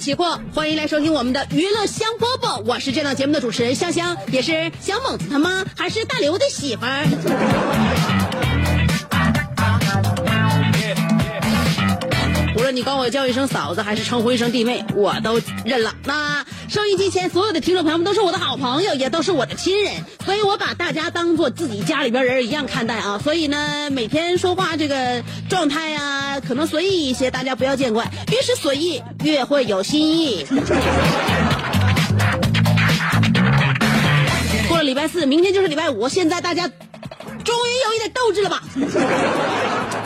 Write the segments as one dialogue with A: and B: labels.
A: 起过，欢迎来收听我们的娱乐香饽饽，我是这档节目的主持人香香，也是小猛子他妈，还是大刘的媳妇儿。无论你管我叫一声嫂子，还是称呼一声弟妹，我都认了。那收音机前所有的听众朋友们都是我的好朋友，也都是我的亲人，所以我把大家当做自己家里边人一样看待啊。所以呢，每天说话这个状态呀、可能随意一些，大家不要见怪。越是随意，越会有新意。过了礼拜四，明天就是礼拜五，现在大家终于有一点斗志了吧？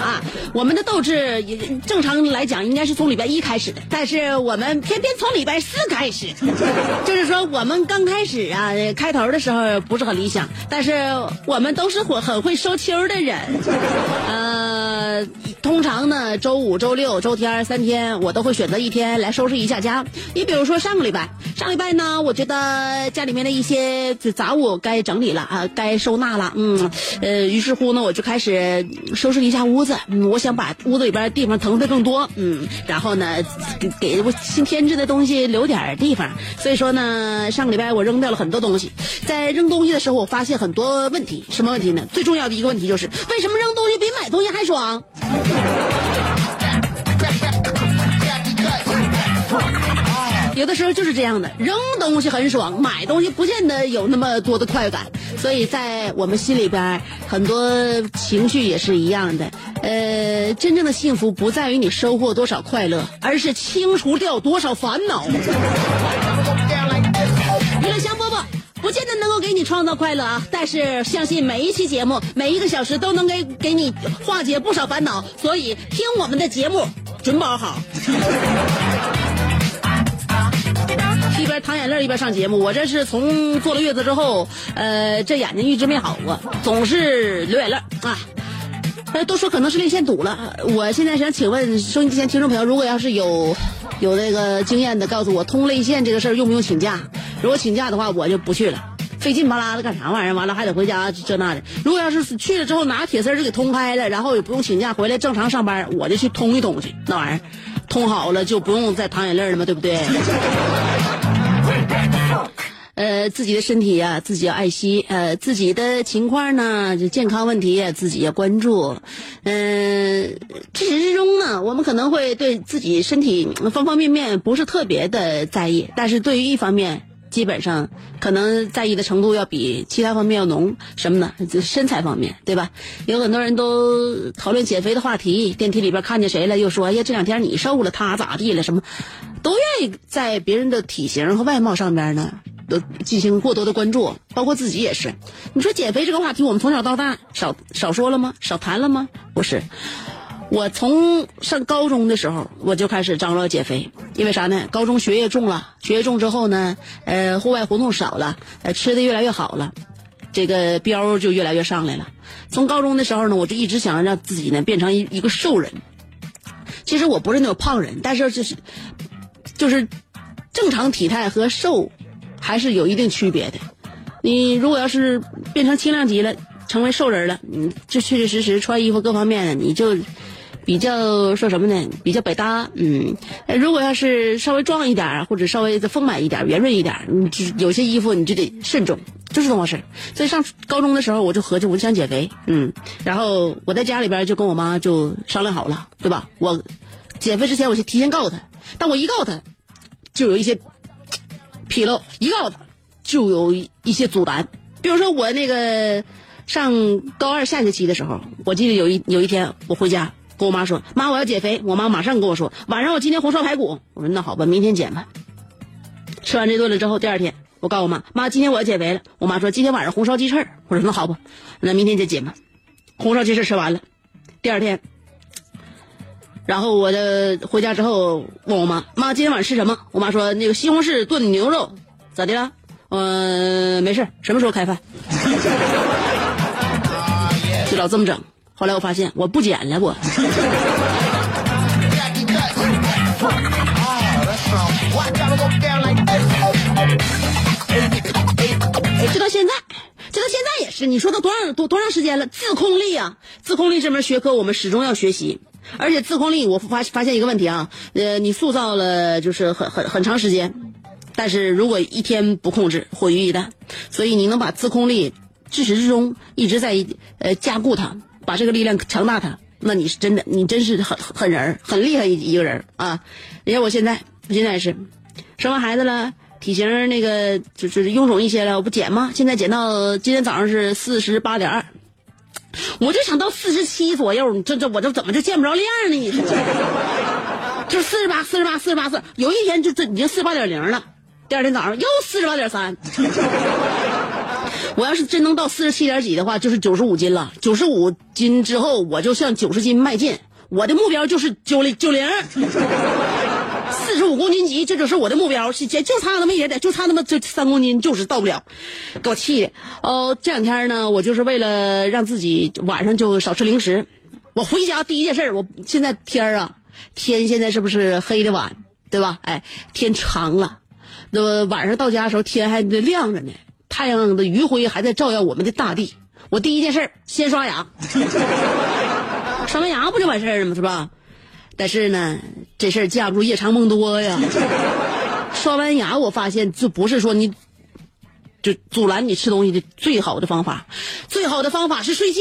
A: 啊，我们的斗志正常来讲应该是从礼拜一开始的，但是我们偏偏从礼拜四开始，就是说我们刚开始啊，开头的时候不是很理想，但是我们都是很很会收秋的人，呃，通常呢，周五、周六、周天三天，我都会选择一天来收拾一下家。你比如说上个礼拜，上礼拜呢，我觉得家里面的一些杂物该整理了啊，该收纳了，嗯，呃，于是乎呢，我就开始收拾一下屋子，我想把屋子里边地方腾的更多，嗯，然后呢，给给我新添置的东西留点地方。所以说呢，上个礼拜我扔掉了很多东西，在扔东西的时候，我发现很多问题，什么问题呢？最重要的一个问题就是，为什么扔东西比买东西还爽？有的时候就是这样的，扔东西很爽，买东西不见得有那么多的快感。所以在我们心里边，很多情绪也是一样的。呃，真正的幸福不在于你收获多少快乐，而是清除掉多少烦恼。娱乐香饽饽不见得能够给你创造快乐啊，但是相信每一期节目，每一个小时都能给给你化解不少烦恼。所以听我们的节目准保好。一边淌眼泪一边上节目，我这是从坐了月子之后，呃，这眼睛一直没好过，总是流眼泪啊。呃，都说可能是泪腺堵了，我现在想请问收音机前听众朋友，如果要是有有那个经验的，告诉我通泪腺这个事儿用不用请假？如果请假的话，我就不去了，费劲巴拉的干啥玩意儿？完了还得回家这那的。如果要是去了之后拿铁丝就给通开了，然后也不用请假回来正常上班，我就去通一通去，那玩意儿通好了就不用再淌眼泪了嘛，对不对？呃，自己的身体呀、自己要爱惜。呃，自己的情况呢，就健康问题呀，自己要关注。嗯、至始至终呢，我们可能会对自己身体方方面面不是特别的在意，但是对于一方面，基本上可能在意的程度要比其他方面要浓。什么呢？就身材方面，对吧？有很多人都讨论减肥的话题，电梯里边看见谁了，又说：“哎呀，这两天你瘦了，他咋地了？”什么，都愿意在别人的体型和外貌上边呢，都进行过多的关注，包括自己也是。你说减肥这个话题，我们从小到大少少说了吗？少谈了吗？不是。我从上高中的时候，我就开始张罗减肥，因为啥呢？高中学业重了，学业重之后呢，呃，户外活动少了，呃，吃的越来越好了，这个膘就越来越上来了。从高中的时候呢，我就一直想让自己呢变成一一个瘦人。其实我不是那种胖人，但是就是就是正常体态和瘦还是有一定区别的。你如果要是变成轻量级了，成为瘦人了，你这确确实实穿衣服各方面的你就比较说什么呢？比较百搭。嗯，如果要是稍微壮一点儿，或者稍微的丰满一点儿、圆润一点儿，你就有些衣服你就得慎重，就是这么回事儿。所以上高中的时候，我就合计我就想减肥，嗯，然后我在家里边就跟我妈就商量好了，对吧？我减肥之前我就提前告诉她，但我一告诉她，就有一些纰漏，一告诉她就有一些阻拦。比如说我那个上高二下学期的时候，我记得有一有一天我回家跟我妈说：“妈，我要减肥。”我妈马上跟我说：“晚上我今天红烧排骨。”我说：“那好吧，明天减吧。”吃完这顿了之后，第二天我告诉我妈：“妈，今天我要减肥了。”我妈说：“今天晚上红烧鸡翅。”我说：“那好吧，那明天就减吧。”红烧鸡翅吃完了，第二天，然后我的回家之后问我妈：“妈，今天晚上吃什么？”我妈说：“那个西红柿炖牛肉，咋的了？”嗯、没事，什么时候开饭？就老这么整。后来我发现我不减了，我。直到现在，直到现在也是。你说都多长多多长时间了？自控力啊，自控力这门学科我们始终要学习。而且自控力，我发发现一个问题啊，呃，你塑造了就是很很很长时间，但是如果一天不控制，毁于一旦。所以你能把自控力至始至终一直在呃加固它，把这个力量强大它，那你是真的，你真是很很人儿，很厉害一一个人啊！你看我现在，我现在也是生完孩子了，体型那个就是臃肿一些了，我不减吗？现在减到今天早上是四十八点二。我就想到四十七左右，你这这我这怎么就见不着亮呢？你说，就四十八、四十八、四十八、四，有一天就这已经四十八点零了，第二天早上又四十八点三。我要是真能到四十七点几的话，就是九十五斤了。九十五斤之后，我就向九十斤迈进。我的目标就是九零九零，四十五公斤级，这就是我的目标。就就差那么一点点，就差那么就三公斤，就是到不了，给我气的。哦，这两天呢，我就是为了让自己晚上就少吃零食。我回家第一件事，我现在天儿啊，天现在是不是黑的晚，对吧？哎，天长了，那么晚上到家的时候天还亮着呢，太阳的余晖还在照耀我们的大地。我第一件事儿先刷牙，刷完牙不就完事儿了吗？是吧？但是呢，这事儿架不住夜长梦多呀。刷完牙，我发现这不是说你就阻拦你吃东西的最好的方法，最好的方法是睡觉。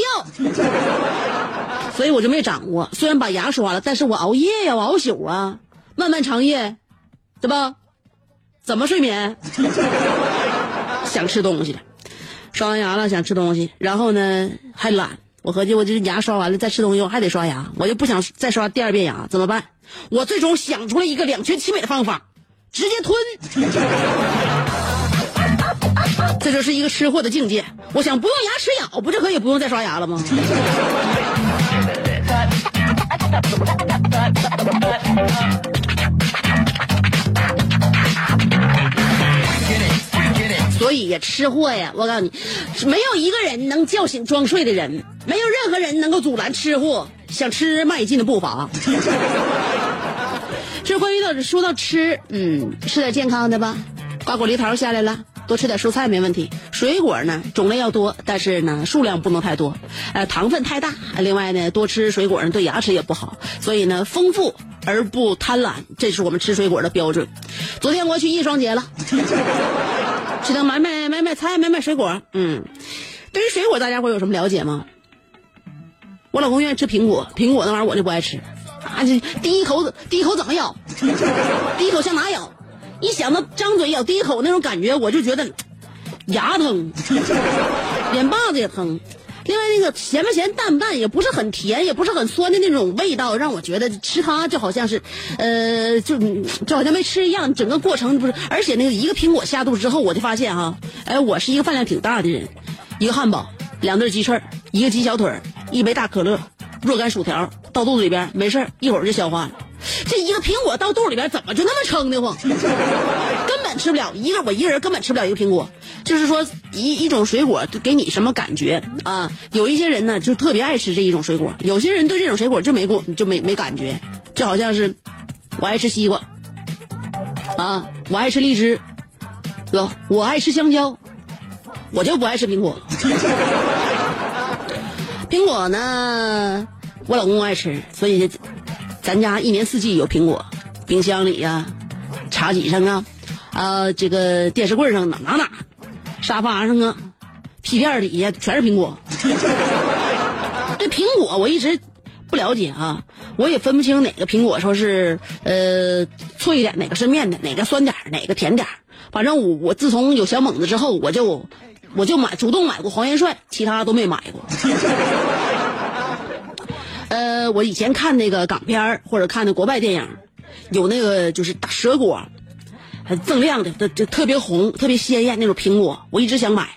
A: 所以我就没掌握。虽然把牙刷了，但是我熬夜呀，我熬宿啊，漫漫长夜，对吧？怎么睡眠？想吃东西了，刷完牙了想吃东西，然后呢还懒。我合计我这牙刷完了再吃东西，我还得刷牙，我就不想再刷第二遍牙，怎么办？我最终想出了一个两全其美的方法，直接吞。这就是一个吃货的境界。我想不用牙齿咬，不就可以不用再刷牙了吗？所以呀，吃货呀，我告诉你，没有一个人能叫醒装睡的人，没有任何人能够阻拦吃货想吃迈进的步伐。这关于到说到吃，嗯，吃点健康的吧，瓜果梨桃下来了。多吃点蔬菜没问题，水果呢种类要多，但是呢数量不能太多，呃糖分太大。另外呢多吃水果呢对牙齿也不好，所以呢丰富而不贪婪，这是我们吃水果的标准。昨天我去艺双节了，去那买买买买菜买买水果。嗯，对于水果大家伙有什么了解吗？我老公愿意吃苹果，苹果那玩意儿我就不爱吃。啊，这第一口第一口怎么咬？第一口向哪咬？一想到张嘴咬第一口那种感觉，我就觉得牙疼，脸巴子也疼。另外那个咸不咸淡不淡，也不是很甜，也不是很酸的那种味道，让我觉得吃它就好像是，呃，就就好像没吃一样。整个过程不是，而且那个一个苹果下肚之后，我就发现哈，哎，我是一个饭量挺大的人，一个汉堡，两对鸡翅，一个鸡小腿，一杯大可乐，若干薯条到肚子里边，没事一会儿就消化了。这一个苹果到肚里边怎么就那么撑的慌？根本吃不了一个，我一个人根本吃不了一个苹果。就是说一一种水果给你什么感觉啊？有一些人呢就特别爱吃这一种水果，有些人对这种水果就没过就没没感觉，就好像是我爱吃西瓜啊，我爱吃荔枝，哥，我爱吃香蕉，我就不爱吃苹果。苹果呢，我老公爱吃，所以咱家一年四季有苹果，冰箱里呀、茶几上啊，啊，这个电视柜上哪哪哪，沙发上啊，皮片底下全是苹果。对苹果我一直不了解啊，我也分不清哪个苹果说是呃脆的，哪个是面的，哪个酸点哪个甜点反正我我自从有小猛子之后，我就我就买主动买过黄元帅，其他都没买过。我以前看那个港片或者看的国外电影，有那个就是大蛇果，还锃亮的，这这特别红、特别鲜艳那种苹果，我一直想买。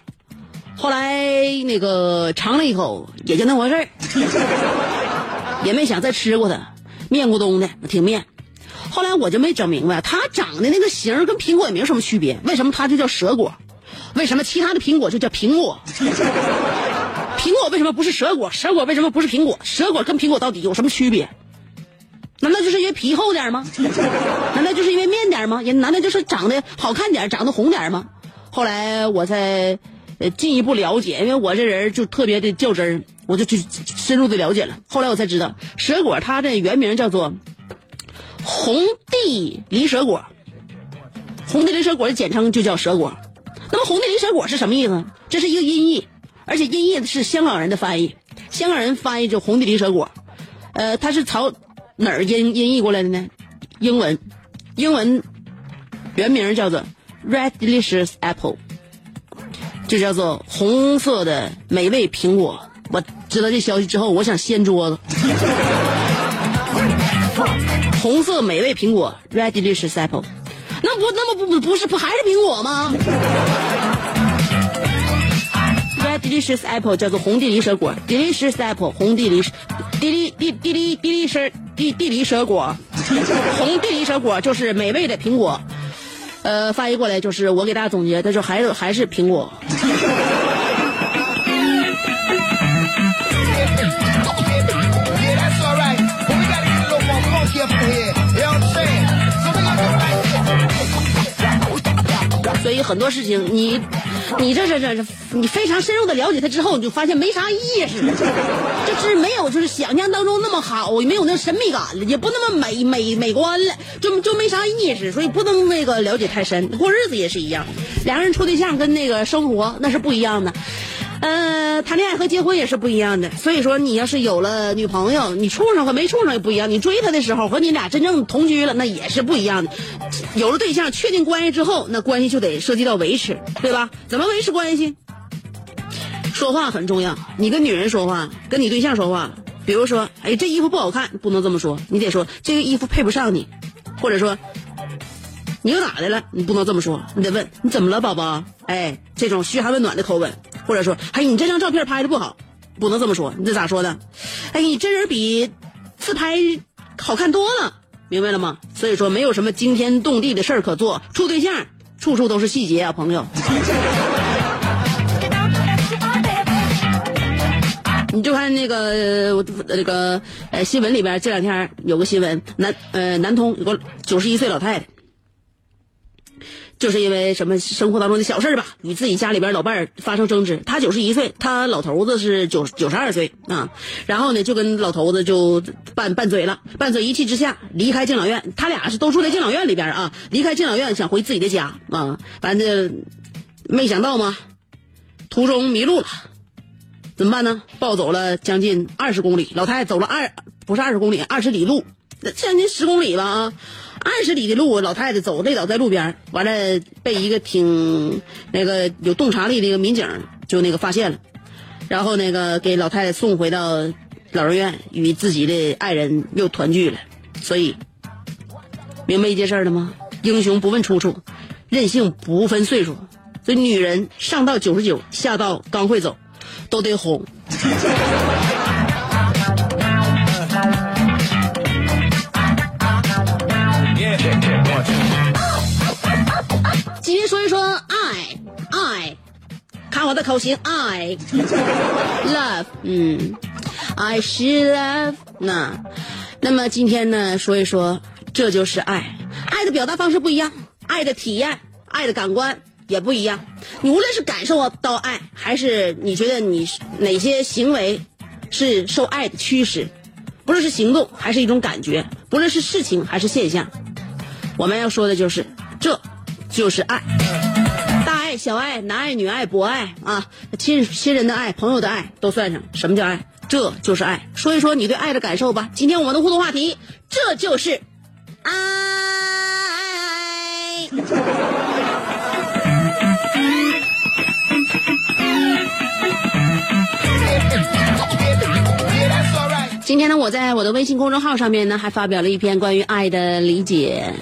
A: 后来那个尝了一口，也就那回事儿，也没想再吃过它，面咕咚的，挺面。后来我就没整明白，它长的那个形跟苹果也没有什么区别，为什么它就叫蛇果？为什么其他的苹果就叫苹果？苹果为什么不是蛇果？蛇果为什么不是苹果？蛇果跟苹果到底有什么区别？难道就是因为皮厚点吗？难道就是因为面点吗？也难道就是长得好看点、长得红点吗？后来我才进一步了解，因为我这人就特别的较真儿，我就去深入的了解了。后来我才知道，蛇果它的原名叫做红地梨蛇果，红地梨蛇果的简称就叫蛇果。那么红地梨蛇果是什么意思？这是一个音译，而且音译是香港人的翻译，香港人翻译就红地梨蛇果。呃，它是朝哪儿音音译过来的呢？英文，英文原名叫做 Red Delicious Apple，就叫做红色的美味苹果。我知道这消息之后，我想掀桌子。红色美味苹果 Red Delicious Apple，那不那么不不是不还是苹果吗 Delicious Apple 叫做红地梨蛇果，Delicious Apple 红地梨，地梨地地梨地梨蛇地地梨蛇果，红地梨蛇果就是美味的苹果。呃，翻译过来就是我给大家总结，他说还是还是苹果。所以很多事情你，你这这这这你非常深入的了解他之后，你就发现没啥意思，就是没有就是想象当中那么好，也没有那神秘感了，也不那么美美美观了，就就没啥意思，所以不能那个了解太深。过日子也是一样，两个人处对象跟那个生活那是不一样的。呃，谈恋爱和结婚也是不一样的，所以说你要是有了女朋友，你处上和没处上也不一样。你追她的时候和你俩真正同居了，那也是不一样的。有了对象，确定关系之后，那关系就得涉及到维持，对吧？怎么维持关系？说话很重要。你跟女人说话，跟你对象说话，比如说，哎，这衣服不好看，不能这么说，你得说这个衣服配不上你，或者说你又咋的了？你不能这么说，你得问你怎么了，宝宝？哎，这种嘘寒问暖的口吻，或者说，哎，你这张照片拍的不好，不能这么说，你这咋说的？哎，你真人比自拍好看多了，明白了吗？所以说，没有什么惊天动地的事儿可做，处对象处处都是细节啊，朋友。你就看那个呃那个呃新闻里边这两天有个新闻，南呃南通有个九十一岁老太太，就是因为什么生活当中的小事吧，与自己家里边老伴儿发生争执。她九十一岁，她老头子是九九十二岁啊。然后呢，就跟老头子就拌拌嘴了，拌嘴一气之下离开敬老院。他俩是都住在敬老院里边啊，离开敬老院想回自己的家啊，反正没想到嘛，途中迷路了。怎么办呢？暴走了将近二十公里，老太太走了二不是二十公里，二十里路，将近十公里吧啊，二十里的路，老太太走累倒在路边，完了被一个挺那个有洞察力的一个民警就那个发现了，然后那个给老太太送回到老人院，与自己的爱人又团聚了。所以，明白一件事了吗？英雄不问出处，任性不分岁数。所以，女人上到九十九，下到刚会走。都得哄。看我的口型爱 love，嗯，I she love 那，那么今天呢说一说，这就是爱，爱的表达方式不一样，爱的体验，爱的感官。也不一样，
B: 你无论是感受到爱，还是你觉得你哪些行为是受爱的驱使，不论是行动还是一种感觉，不论是事情还是现象，我们要说的就是，这就是爱。爱、小爱、男爱、女爱、博爱啊，亲亲人的爱、朋友的爱都算上。什么叫爱？这就是爱。说一说你对爱的感受吧。今天我们的互动话题，这就是爱。今天呢，我在我的微信公众号上面呢，还发表了一篇关于爱的理解。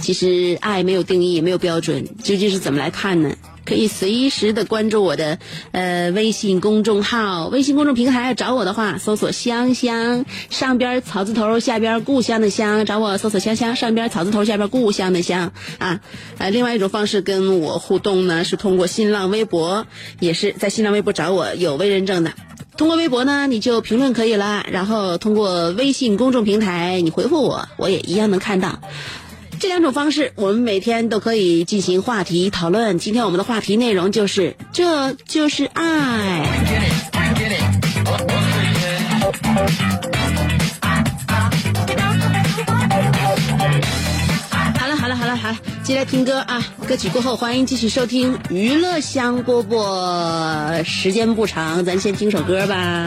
B: 其实爱没有定义，也没有标准，究竟是怎么来看呢？可以随时的关注我的呃微信公众号，微信公众平台找我的话，搜索香香，上边草字头，下边故乡的乡，找我搜索香香，上边草字头，下边故乡的乡啊。呃，另外一种方式跟我互动呢，是通过新浪微博，也是在新浪微博找我，有微认证的。通过微博呢，你就评论可以了，然后通过微信公众平台你回复我，我也一样能看到。这两种方式，我们每天都可以进行话题讨论。今天我们的话题内容就是，这就是爱。好了好了好了好了，接下来听歌啊！歌曲过后，欢迎继续收听娱乐香饽饽。时间不长，咱先听首歌吧。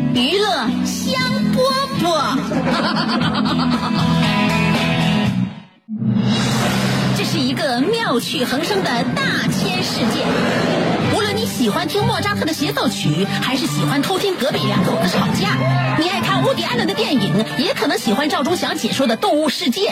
C: 娱乐香饽饽。这是一个妙趣横生的大千世界。无论你喜欢听莫扎特的协奏曲，还是喜欢偷听隔壁两口子吵架，你爱看乌迪安伦的电影，也可能喜欢赵忠祥解说的《动物世界》。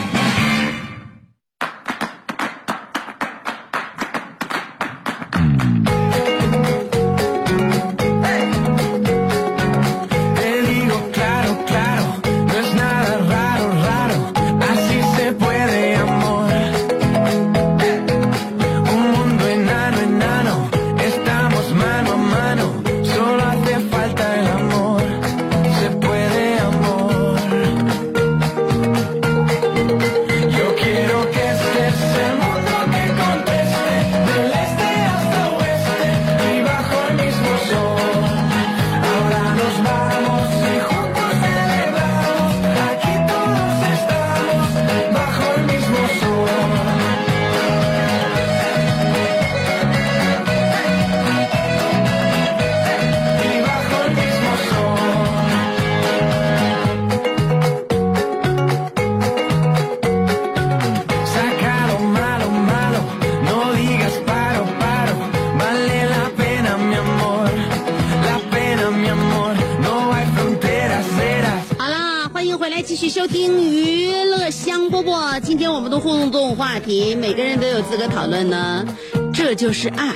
A: 讨论呢。这就是爱。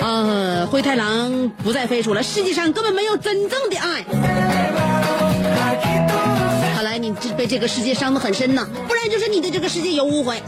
A: 呃，灰太狼不再飞出了，世界上根本没有真正的爱。看来你这被这个世界伤得很深呐，不然就是你对这个世界有误会。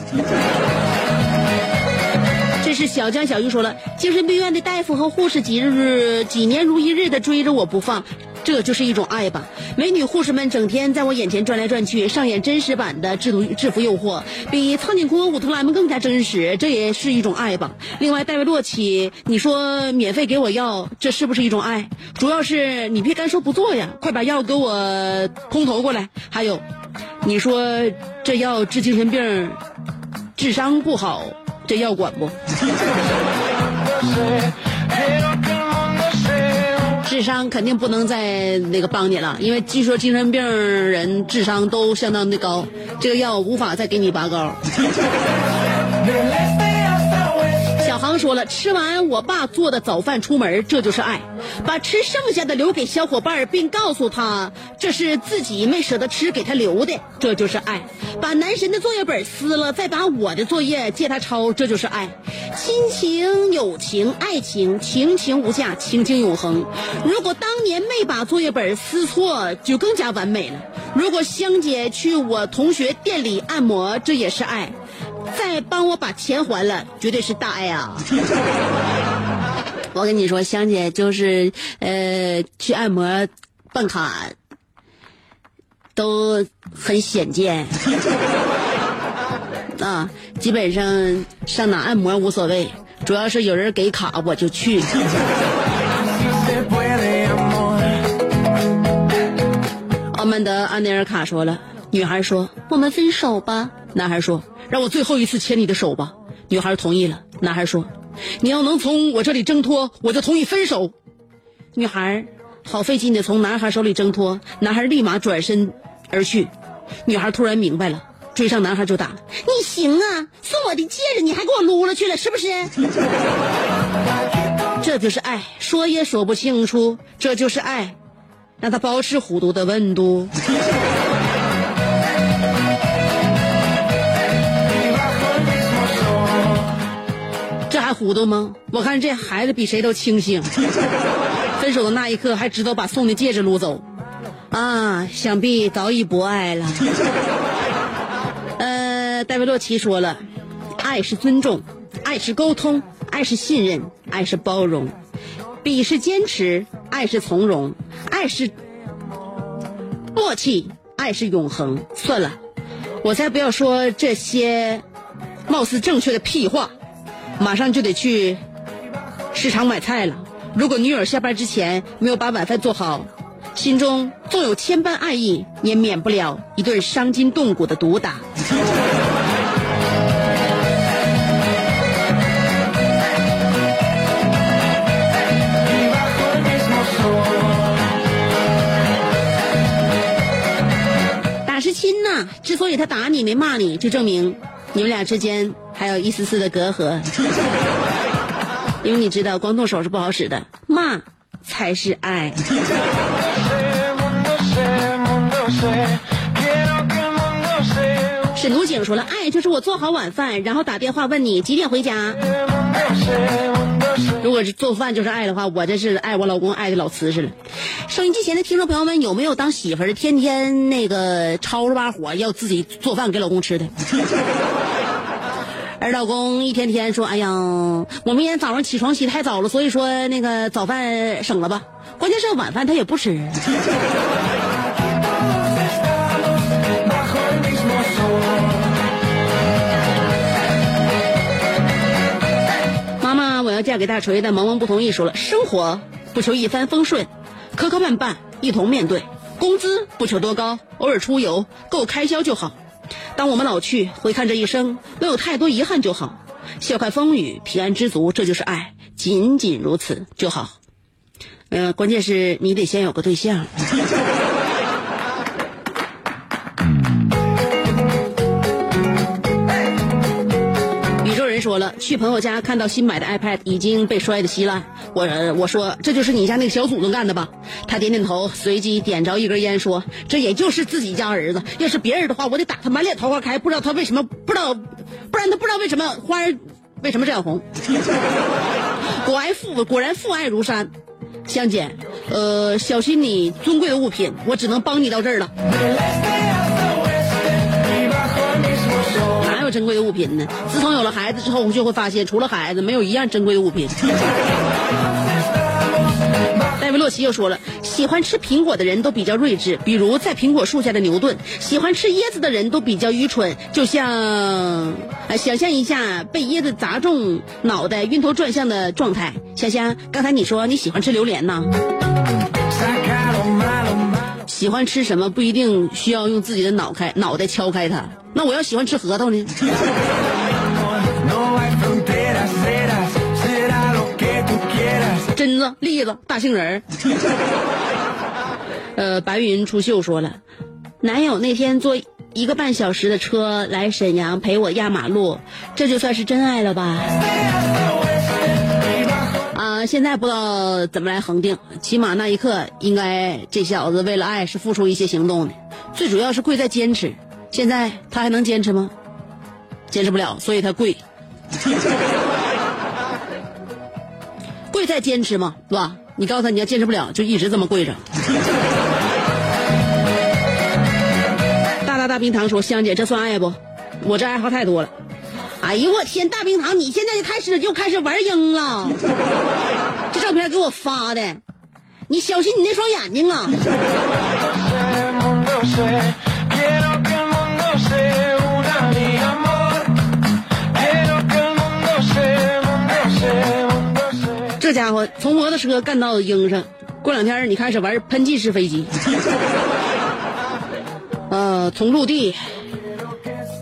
A: 这是小江小鱼说了，精神病院的大夫和护士几日几年如一日的追着我不放，这就是一种爱吧。美女护士们整天在我眼前转来转去，上演真实版的制毒制服诱惑，比苍井空和武藤兰们更加真实，这也是一种爱吧。另外，戴维洛奇，你说免费给我药，这是不是一种爱？主要是你别干说不做呀，快把药给我空投过来。还有，你说这药治精神病，智商不好，这药管不？智商肯定不能再那个帮你了，因为据说精神病人智商都相当的高，这个药无法再给你拔高。说了，吃完我爸做的早饭出门，这就是爱；把吃剩下的留给小伙伴，并告诉他这是自己没舍得吃给他留的，这就是爱；把男神的作业本撕了，再把我的作业借他抄，这就是爱。亲情、友情、爱情，情情无价，情情永恒。如果当年没把作业本撕错，就更加完美了。如果香姐去我同学店里按摩，这也是爱。再帮我把钱还了，绝对是大爱啊！我跟你说，香姐就是呃去按摩办卡都很显见 啊，基本上上哪按摩无所谓，主要是有人给卡我就去。澳门的安内尔卡说了，女孩说我们分手吧，男孩说让我最后一次牵你的手吧，女孩同意了，男孩说你要能从我这里挣脱，我就同意分手。女孩好费劲的从男孩手里挣脱，男孩立马转身而去。女孩突然明白了，追上男孩就打。你行啊，送我的戒指你还给我撸了去了，是不是？这就是爱，说也说不清楚，这就是爱，让它保持糊涂的温度。糊涂吗？我看这孩子比谁都清醒。分手的那一刻还知道把送的戒指撸走，啊，想必早已不爱了。呃，戴维洛奇说了，爱是尊重，爱是沟通，爱是信任，爱是包容，比是坚持，爱是从容，爱是默契，爱是永恒。算了，我才不要说这些貌似正确的屁话，马上就得去市场买菜了。如果女友下班之前没有把晚饭做好，心中纵有千般爱意，也免不了一顿伤筋动骨的毒打。打是亲呐，之所以他打你没骂你，就证明你们俩之间还有一丝丝的隔阂。因为你知道，光动手是不好使的，骂才是爱。沈奴警说了，爱就是我做好晚饭，然后打电话问你几点回家。如果是做饭就是爱的话，我这是爱我老公爱的老瓷实了。收音机前的听众朋友们，有没有当媳妇儿天天那个吵着把火要自己做饭给老公吃的？而老公一天天说：“哎呀，我明天早上起床起太早了，所以说那个早饭省了吧。关键是晚饭他也不吃。”妈妈，我要嫁给大锤但萌萌不同意，说了：生活不求一帆风顺，磕磕绊绊一同面对；工资不求多高，偶尔出游够开销就好。当我们老去，回看这一生，没有太多遗憾就好。笑看风雨，平安知足，这就是爱，仅仅如此就好。嗯、关键是你得先有个对象。了，去朋友家看到新买的 iPad 已经被摔得稀烂，我我说这就是你家那个小祖宗干的吧？他点点头，随即点着一根烟说：“这也就是自己家儿子，要是别人的话，我得打他满脸桃花开。不知道他为什么，不知道，不然他不知道为什么花儿为什么这样红。果然父果然父爱如山，香姐，呃，小心你尊贵的物品，我只能帮你到这儿了。珍贵的物品呢？自从有了孩子之后，我就会发现，除了孩子，没有一样珍贵的物品。戴维洛奇又说了，喜欢吃苹果的人都比较睿智，比如在苹果树下的牛顿；喜欢吃椰子的人都比较愚蠢，就像，呃，想象一下被椰子砸中脑袋晕头转向的状态。香香，刚才你说你喜欢吃榴莲呢？喜欢吃什么不一定需要用自己的脑开脑袋敲开它。那我要喜欢吃核桃呢？榛子、栗子、大杏仁儿。呃，白云出秀说了，男友那天坐一个半小时的车来沈阳陪我压马路，这就算是真爱了吧？现在不知道怎么来恒定，起码那一刻应该这小子为了爱是付出一些行动的，最主要是贵在坚持。现在他还能坚持吗？坚持不了，所以他贵。贵在坚持嘛，是吧？你告诉他你要坚持不了，就一直这么跪着。大大大冰糖说：“香姐，这算爱不？我这爱好太多了。”哎呦我天，大冰糖，你现在就开始就开始玩鹰了。给我发的，你小心你那双眼睛啊！这家伙从摩托车干到鹰上，过两天你开始玩喷气式飞机。呃，从陆地，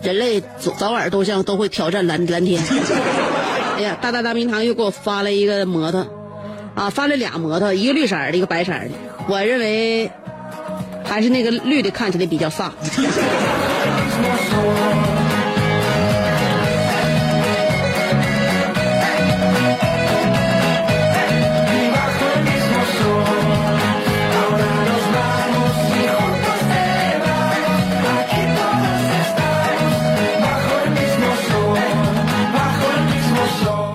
A: 人类早早晚都像都会挑战蓝蓝天。哎呀，大大大明堂又给我发了一个摩托，啊，发了俩摩托，一个绿色的，一个白色的。我认为还是那个绿的看起来比较飒。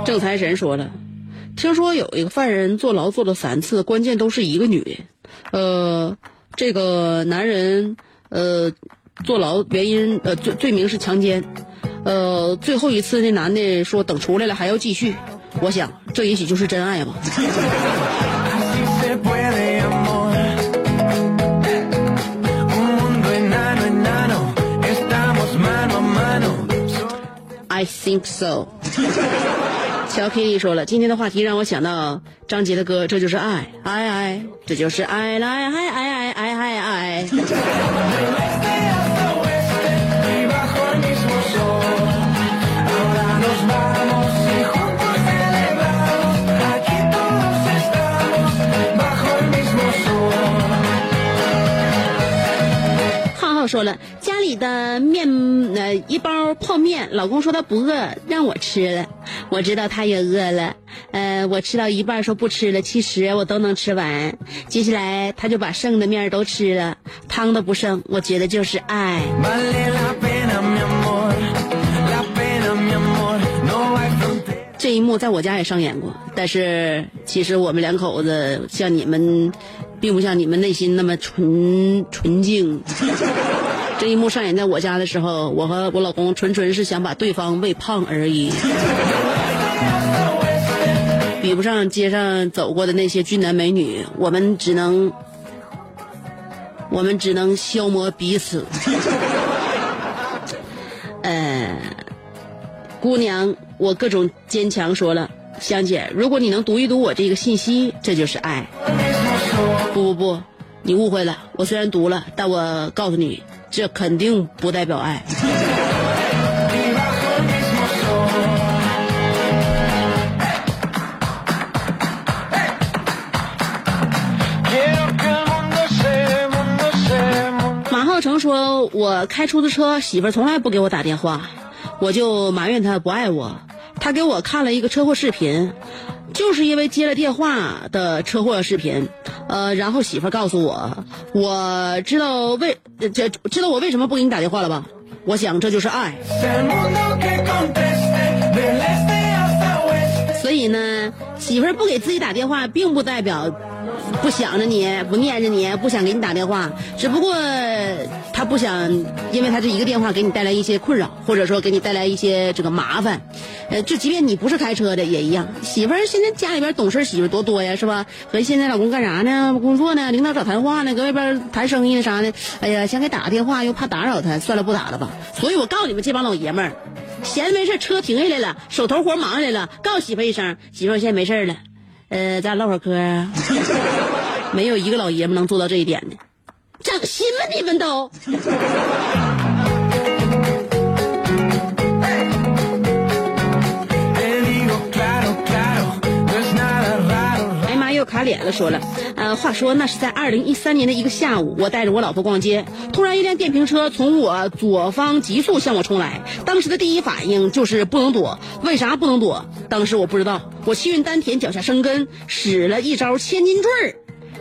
A: 正财神说了，听说有一个犯人坐牢坐了三次，关键都是一个女的。呃，这个男人呃坐牢原因呃罪罪名是强奸。呃，最后一次那男的说等出来了还要继续。我想这也许就是真爱吧。I think so。小 K 说了，今天的话题让我想到张杰的歌《这就是爱》，爱爱，这就是爱，爱爱爱爱爱。浩浩说了。家里的面呃一包泡面，老公说他不饿，让我吃了。我知道他也饿了，呃，我吃到一半说不吃了，其实我都能吃完。接下来他就把剩的面都吃了，汤都不剩。我觉得就是爱。这一幕在我家也上演过，但是其实我们两口子像你们，并不像你们内心那么纯纯净。这一幕上演在我家的时候，我和我老公纯纯是想把对方喂胖而已，比不上街上走过的那些俊男美女，我们只能，我们只能消磨彼此。呃，姑娘，我各种坚强说了，香姐，如果你能读一读我这个信息，这就是爱。不不不，你误会了，我虽然读了，但我告诉你，这肯定不代表爱。马浩成说：“我开出租车，媳妇儿从来不给我打电话，我就埋怨他不爱我。他给我看了一个车祸视频，就是因为接了电话的车祸视频，呃，然后媳妇儿告诉我，我知道为这知道我为什么不给你打电话了吧？我想这就是爱。所以呢，媳妇儿不给自己打电话，并不代表不想着你、不念着你、不想给你打电话，只不过他不想，因为他这一个电话给你带来一些困扰，或者说给你带来一些这个麻烦。呃，就即便你不是开车的也一样。媳妇儿现在家里边懂事媳妇儿多多呀，是吧？和现在老公干啥呢？工作呢？领导找谈话呢？搁外边谈生意呢啥的？哎呀，想给打个电话又怕打扰他，算了，不打了吧。所以我告诉你们这帮老爷们儿。闲着没事，车停下来了，手头活忙下来了，告诉媳妇儿一声，媳妇儿现在没事了，呃，咱唠会儿嗑。没有一个老爷们能做到这一点的，整心吧你们都。哎妈，又卡脸了，说了，呃，话说那是在二零一三年的一个下午，我带着我老婆逛街，突然一辆电瓶车从我左方急速向我冲来，当时的第一反应就是不能躲，为啥不能躲？当时我不知道，我气运丹田，脚下生根，使了一招千斤坠儿，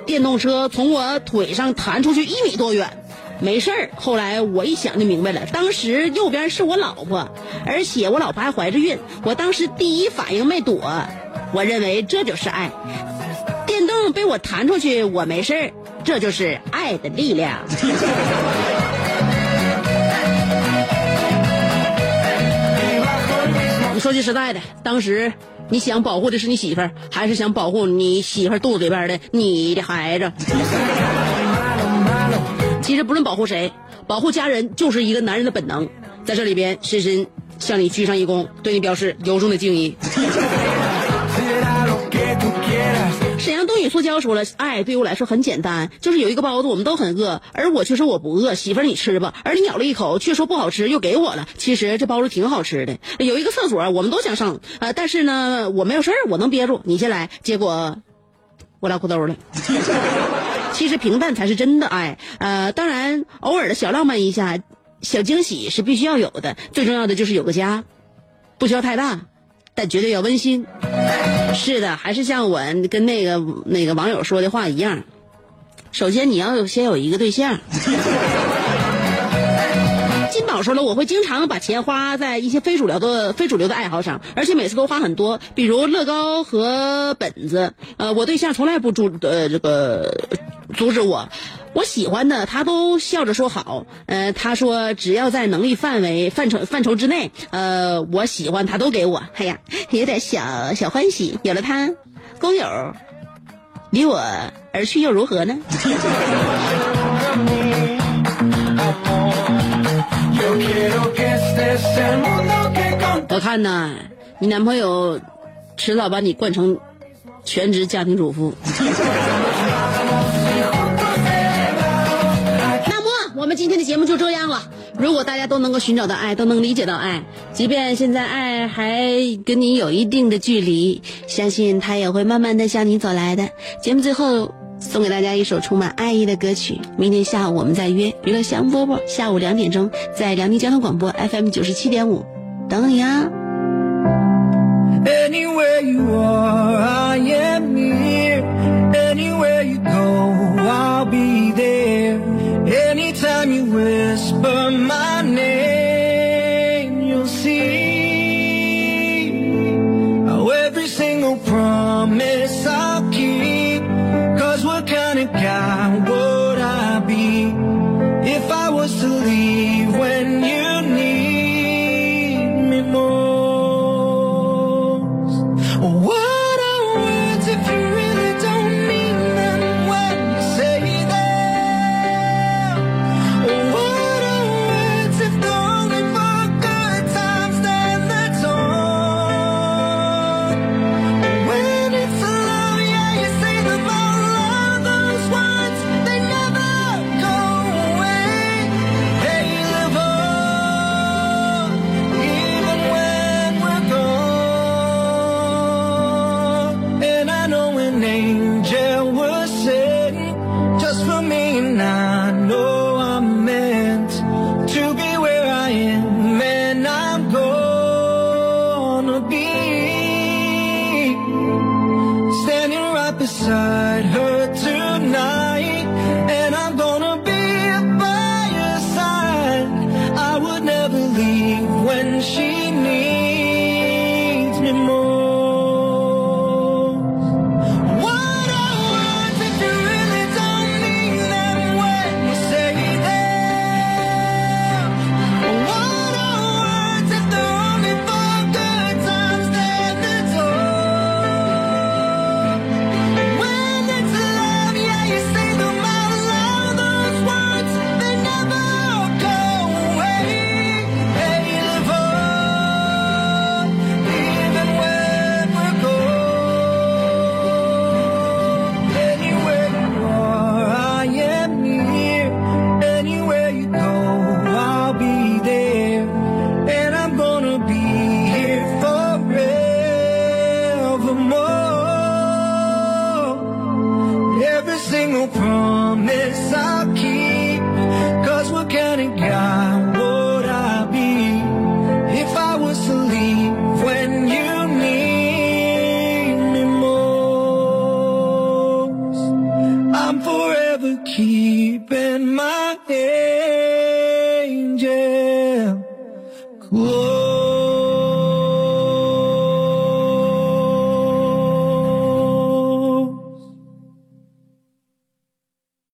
A: 电动车从我腿上弹出去一米多远。没事儿，后来我一想就明白了，当时右边是我老婆，而且我老婆还怀着孕，我当时第一反应没躲，我认为这就是爱。电动被我弹出去，我没事儿，这就是爱的力量。说句实在的，当时你想保护的是你媳妇儿，还是想保护你媳妇儿肚子里边的你的孩子？其实不论保护谁，保护家人就是一个男人的本能。在这里边，深深向你鞠上一躬，对你表示由衷的敬意。
D: Será lo que tú quieras.
A: 沈阳东雨塑胶说了，爱对我来说很简单，就是有一个包子，我们都很饿，而我却说我不饿，媳妇儿你吃吧，而你咬了一口，却说不好吃，又给我了。其实这包子挺好吃的。有一个厕所，我们都想上，呃，但是呢，我没有事儿，我能憋住，你先来。结果我拉裤兜了。其实平淡才是真的爱，呃，当然偶尔的小浪漫一下，小惊喜是必须要有的。最重要的就是有个家，不需要太大，但绝对要温馨。是的，还是像我跟那个那个网友说的话一样，首先你要有先有一个对象。金宝说了，我会经常把钱花在一些非主流的非主流的爱好上，而且每次都花很多，比如乐高和本子。呃，我对象从来不阻呃这个阻止我，我喜欢的他都笑着说好。呃，他说只要在能力范围范畴范畴之内，呃，我喜欢他都给我。哎呀，有点小小欢喜，有了他，工友离我而去又如何呢？我看呐，你男朋友迟早把你惯成全职家庭主妇。今天的节目就这样了。如果大家都能够寻找到爱，都能理解到爱，即便现在爱还跟你有一定的距离，相信他也会慢慢的向你走来的。节目最后送给大家一首充满爱意的歌曲，明天下午我们再约娱乐香饽饽，下午两点钟在辽宁交通广播 FM 九十七点五等你啊。
D: Anywhere you are, I am near. Anywhere you go, I'll be there. Anytime you whisper my name, you'll see how every single promise I'll keep. Cause what kind of guy would I be if I was to leave when you